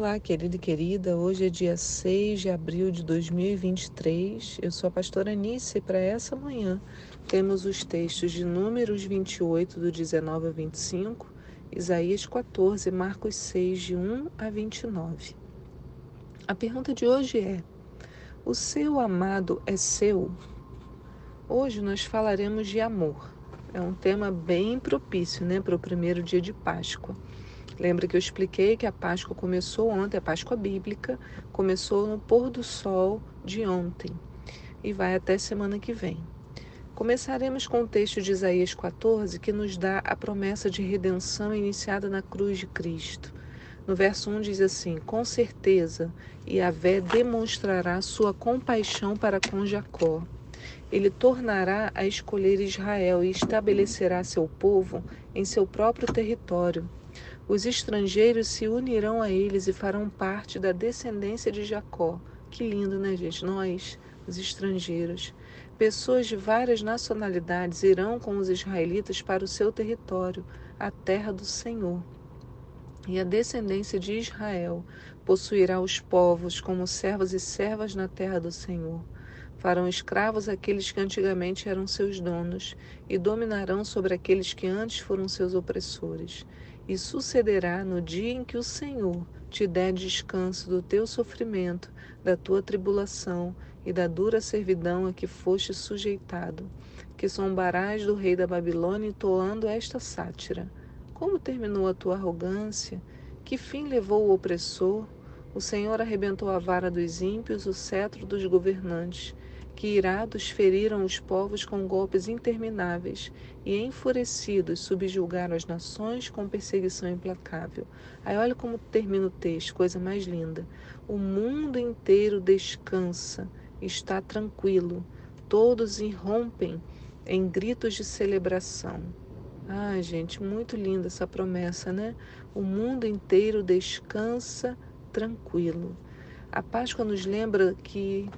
Olá, querido e querida. Hoje é dia 6 de abril de 2023. Eu sou a pastora Anice e para essa manhã temos os textos de Números 28, do 19 a 25, Isaías 14, Marcos 6, de 1 a 29. A pergunta de hoje é: O seu amado é seu? Hoje nós falaremos de amor. É um tema bem propício né, para o primeiro dia de Páscoa. Lembra que eu expliquei que a Páscoa começou ontem, a Páscoa bíblica começou no pôr do sol de ontem e vai até semana que vem. Começaremos com o texto de Isaías 14, que nos dá a promessa de redenção iniciada na cruz de Cristo. No verso 1 diz assim: Com certeza, Yahvé demonstrará sua compaixão para com Jacó. Ele tornará a escolher Israel e estabelecerá seu povo em seu próprio território. Os estrangeiros se unirão a eles e farão parte da descendência de Jacó. Que lindo, né, gente? Nós, os estrangeiros. Pessoas de várias nacionalidades irão com os israelitas para o seu território, a terra do Senhor. E a descendência de Israel possuirá os povos como servos e servas na terra do Senhor. Farão escravos aqueles que antigamente eram seus donos e dominarão sobre aqueles que antes foram seus opressores. E sucederá no dia em que o Senhor te der descanso do teu sofrimento, da tua tribulação e da dura servidão a que foste sujeitado, que zombarás do rei da Babilônia entoando esta sátira. Como terminou a tua arrogância? Que fim levou o opressor? O Senhor arrebentou a vara dos ímpios, o cetro dos governantes que irados feriram os povos com golpes intermináveis e enfurecidos subjugaram as nações com perseguição implacável. Aí olha como termina o texto, coisa mais linda. O mundo inteiro descansa, está tranquilo, todos irrompem em gritos de celebração. Ah, gente, muito linda essa promessa, né? O mundo inteiro descansa tranquilo. A Páscoa nos lembra que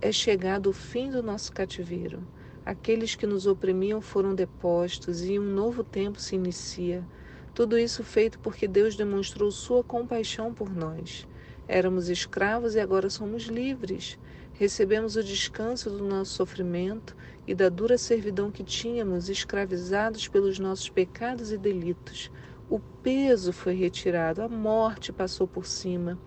é chegado o fim do nosso cativeiro. Aqueles que nos oprimiam foram depostos e um novo tempo se inicia. Tudo isso feito porque Deus demonstrou sua compaixão por nós. Éramos escravos e agora somos livres. Recebemos o descanso do nosso sofrimento e da dura servidão que tínhamos, escravizados pelos nossos pecados e delitos. O peso foi retirado, a morte passou por cima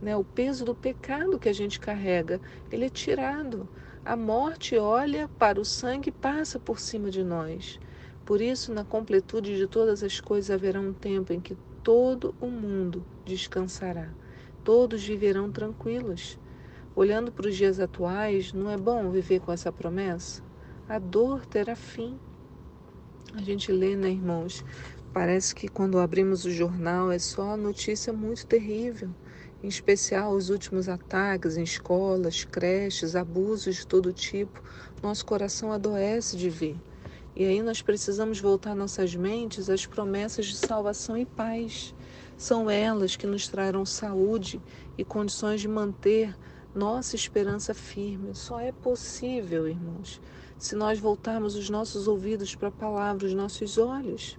né? O peso do pecado que a gente carrega, ele é tirado. A morte olha para o sangue e passa por cima de nós. Por isso, na completude de todas as coisas, haverá um tempo em que todo o mundo descansará. Todos viverão tranquilos. Olhando para os dias atuais, não é bom viver com essa promessa? A dor terá fim. A gente lê, né, irmãos? Parece que quando abrimos o jornal é só notícia muito terrível em especial os últimos ataques em escolas, creches, abusos de todo tipo, nosso coração adoece de ver. E aí nós precisamos voltar nossas mentes às promessas de salvação e paz. São elas que nos trarão saúde e condições de manter nossa esperança firme. Só é possível, irmãos, se nós voltarmos os nossos ouvidos para a palavra, os nossos olhos.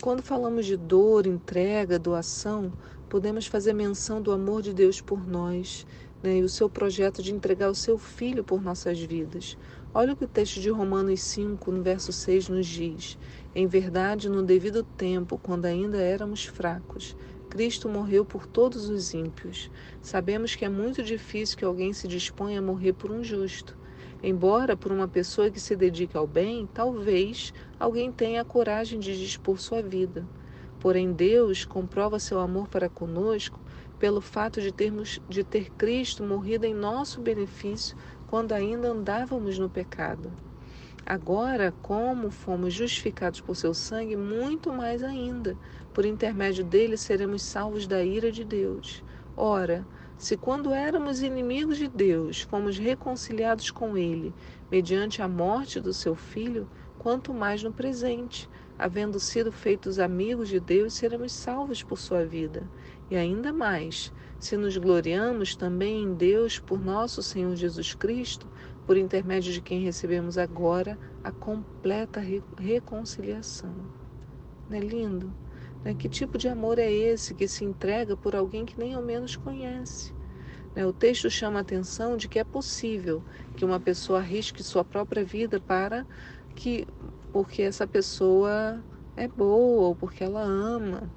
Quando falamos de dor, entrega, doação, podemos fazer menção do amor de Deus por nós né, e o seu projeto de entregar o seu Filho por nossas vidas. Olha o que o texto de Romanos 5, no verso 6, nos diz: Em verdade, no devido tempo, quando ainda éramos fracos, Cristo morreu por todos os ímpios. Sabemos que é muito difícil que alguém se disponha a morrer por um justo. Embora por uma pessoa que se dedique ao bem, talvez alguém tenha a coragem de dispor sua vida. Porém, Deus comprova seu amor para conosco pelo fato de termos de ter Cristo morrido em nosso benefício quando ainda andávamos no pecado. Agora, como fomos justificados por seu sangue, muito mais ainda, por intermédio dele seremos salvos da ira de Deus. Ora, se quando éramos inimigos de Deus, fomos reconciliados com ele mediante a morte do seu filho, quanto mais no presente, havendo sido feitos amigos de Deus, seremos salvos por sua vida. E ainda mais, se nos gloriamos também em Deus por nosso Senhor Jesus Cristo, por intermédio de quem recebemos agora a completa reconciliação. Não é lindo? Né? Que tipo de amor é esse que se entrega por alguém que nem ao menos conhece? Né? O texto chama a atenção de que é possível que uma pessoa arrisque sua própria vida para que, porque essa pessoa é boa ou porque ela ama,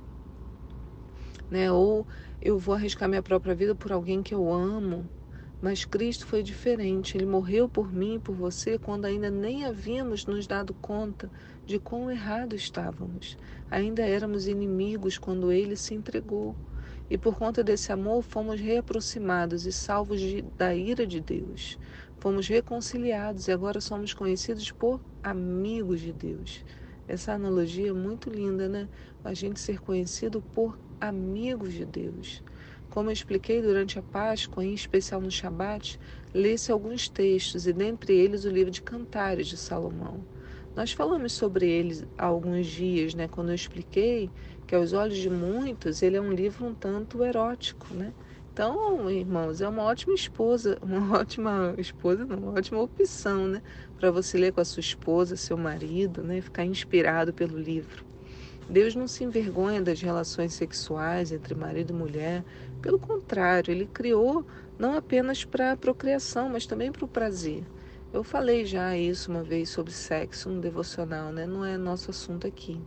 né? Ou eu vou arriscar minha própria vida por alguém que eu amo. Mas Cristo foi diferente. Ele morreu por mim e por você quando ainda nem havíamos nos dado conta de quão errado estávamos. Ainda éramos inimigos quando ele se entregou. E por conta desse amor fomos reaproximados e salvos de, da ira de Deus. Fomos reconciliados e agora somos conhecidos por amigos de Deus. Essa analogia é muito linda, né? A gente ser conhecido por amigos de Deus. Como eu expliquei durante a Páscoa, em especial no Shabat, lê-se alguns textos, e dentre eles o livro de Cantares de Salomão. Nós falamos sobre ele há alguns dias, né, quando eu expliquei que aos olhos de muitos ele é um livro um tanto erótico, né? Então, irmãos, é uma ótima esposa, uma ótima esposa, uma ótima opção, né, para você ler com a sua esposa, seu marido, né, ficar inspirado pelo livro. Deus não se envergonha das relações sexuais entre marido e mulher. Pelo contrário, ele criou não apenas para a procriação, mas também para o prazer. Eu falei já isso uma vez sobre sexo no devocional, né? Não é nosso assunto aqui.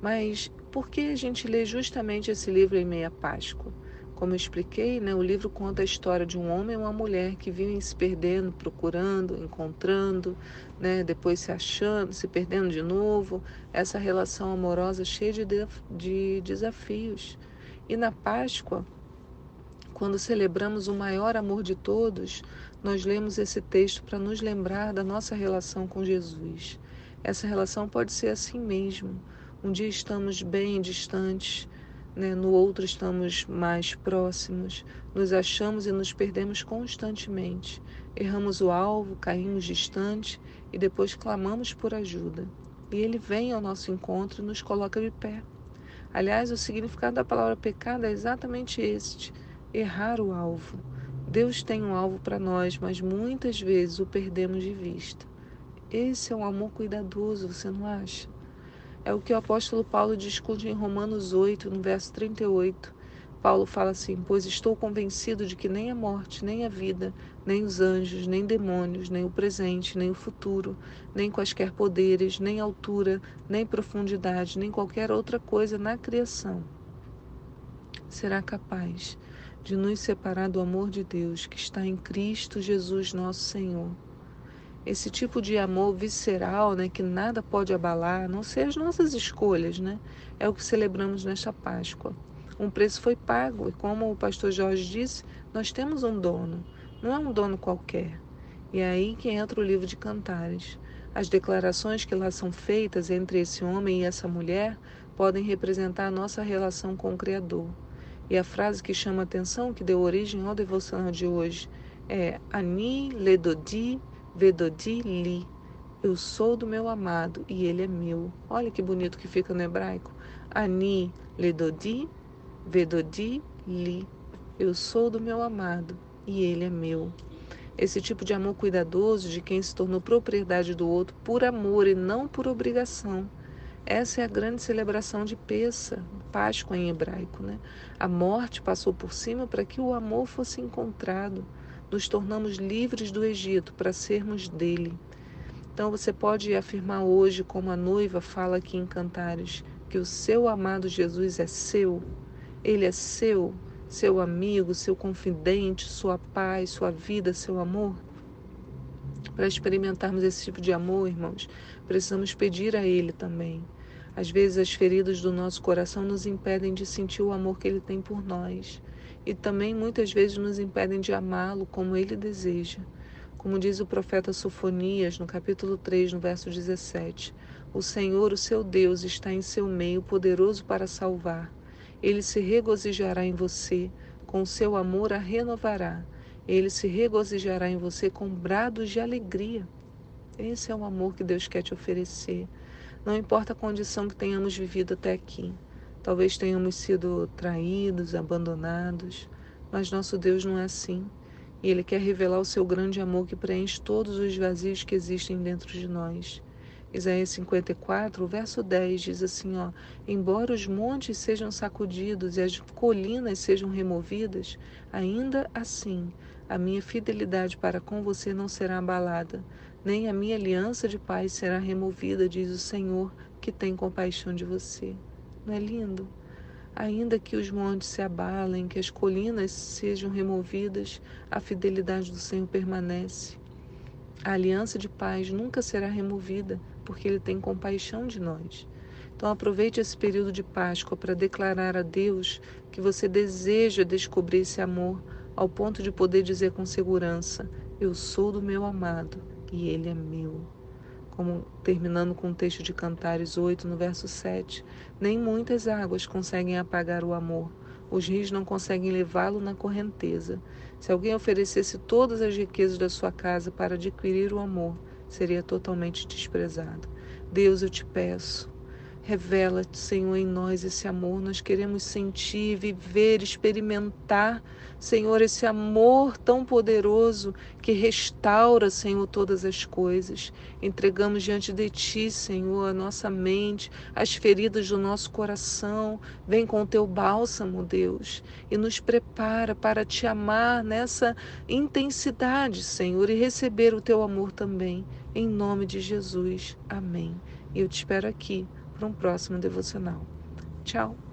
Mas por que a gente lê justamente esse livro em meia Páscoa? Como eu expliquei, né, o livro conta a história de um homem e uma mulher que vivem se perdendo, procurando, encontrando, né, depois se achando, se perdendo de novo. Essa relação amorosa cheia de, de desafios. E na Páscoa, quando celebramos o maior amor de todos, nós lemos esse texto para nos lembrar da nossa relação com Jesus. Essa relação pode ser assim mesmo. Um dia estamos bem distantes, né? no outro estamos mais próximos, nos achamos e nos perdemos constantemente. Erramos o alvo, caímos distante e depois clamamos por ajuda. E ele vem ao nosso encontro e nos coloca de pé. Aliás, o significado da palavra pecado é exatamente este: errar o alvo. Deus tem um alvo para nós, mas muitas vezes o perdemos de vista. Esse é um amor cuidadoso, você não acha? É o que o apóstolo Paulo discute em Romanos 8, no verso 38. Paulo fala assim: Pois estou convencido de que nem a morte, nem a vida, nem os anjos, nem demônios, nem o presente, nem o futuro, nem quaisquer poderes, nem altura, nem profundidade, nem qualquer outra coisa na criação será capaz de nos separar do amor de Deus que está em Cristo Jesus, nosso Senhor esse tipo de amor visceral, né, que nada pode abalar, a não ser as nossas escolhas, né? É o que celebramos nesta Páscoa. Um preço foi pago e como o pastor Jorge disse, nós temos um dono. Não é um dono qualquer. E é aí que entra o livro de Cantares. As declarações que lá são feitas entre esse homem e essa mulher podem representar a nossa relação com o Criador. E a frase que chama a atenção, que deu origem ao devocional de hoje, é Ani Ledodi Vedodi li. Eu sou do meu amado e ele é meu. Olha que bonito que fica no hebraico. Ani ledodi, vedodi li. Eu sou do meu amado e ele é meu. Esse tipo de amor cuidadoso de quem se tornou propriedade do outro por amor e não por obrigação. Essa é a grande celebração de Peça, Páscoa em hebraico. Né? A morte passou por cima para que o amor fosse encontrado nos tornamos livres do Egito para sermos dele. Então você pode afirmar hoje, como a noiva fala aqui em Cantares, que o seu amado Jesus é seu, ele é seu, seu amigo, seu confidente, sua paz, sua vida, seu amor. Para experimentarmos esse tipo de amor, irmãos, precisamos pedir a Ele também. Às vezes, as feridas do nosso coração nos impedem de sentir o amor que Ele tem por nós e também muitas vezes nos impedem de amá-lo como ele deseja. Como diz o profeta Sofonias, no capítulo 3, no verso 17: O Senhor, o seu Deus, está em seu meio, poderoso para salvar. Ele se regozijará em você, com seu amor a renovará. Ele se regozijará em você com brados de alegria. Esse é o amor que Deus quer te oferecer. Não importa a condição que tenhamos vivido até aqui. Talvez tenhamos sido traídos, abandonados, mas nosso Deus não é assim. E Ele quer revelar o seu grande amor que preenche todos os vazios que existem dentro de nós. Isaías 54, o verso 10 diz assim, ó: Embora os montes sejam sacudidos e as colinas sejam removidas, ainda assim a minha fidelidade para com você não será abalada, nem a minha aliança de paz será removida, diz o Senhor, que tem compaixão de você. Não é lindo? Ainda que os montes se abalem, que as colinas sejam removidas, a fidelidade do Senhor permanece. A aliança de paz nunca será removida, porque Ele tem compaixão de nós. Então aproveite esse período de Páscoa para declarar a Deus que você deseja descobrir esse amor ao ponto de poder dizer com segurança: Eu sou do meu amado e ele é meu. Como terminando com o texto de Cantares 8, no verso 7, nem muitas águas conseguem apagar o amor. Os rios não conseguem levá-lo na correnteza. Se alguém oferecesse todas as riquezas da sua casa para adquirir o amor, seria totalmente desprezado. Deus, eu te peço, Revela-te, Senhor, em nós esse amor. Nós queremos sentir, viver, experimentar, Senhor, esse amor tão poderoso que restaura, Senhor, todas as coisas. Entregamos diante de Ti, Senhor, a nossa mente, as feridas do nosso coração. Vem com o Teu bálsamo, Deus, e nos prepara para Te amar nessa intensidade, Senhor, e receber o Teu amor também. Em nome de Jesus. Amém. Eu te espero aqui para um próximo devocional. Tchau!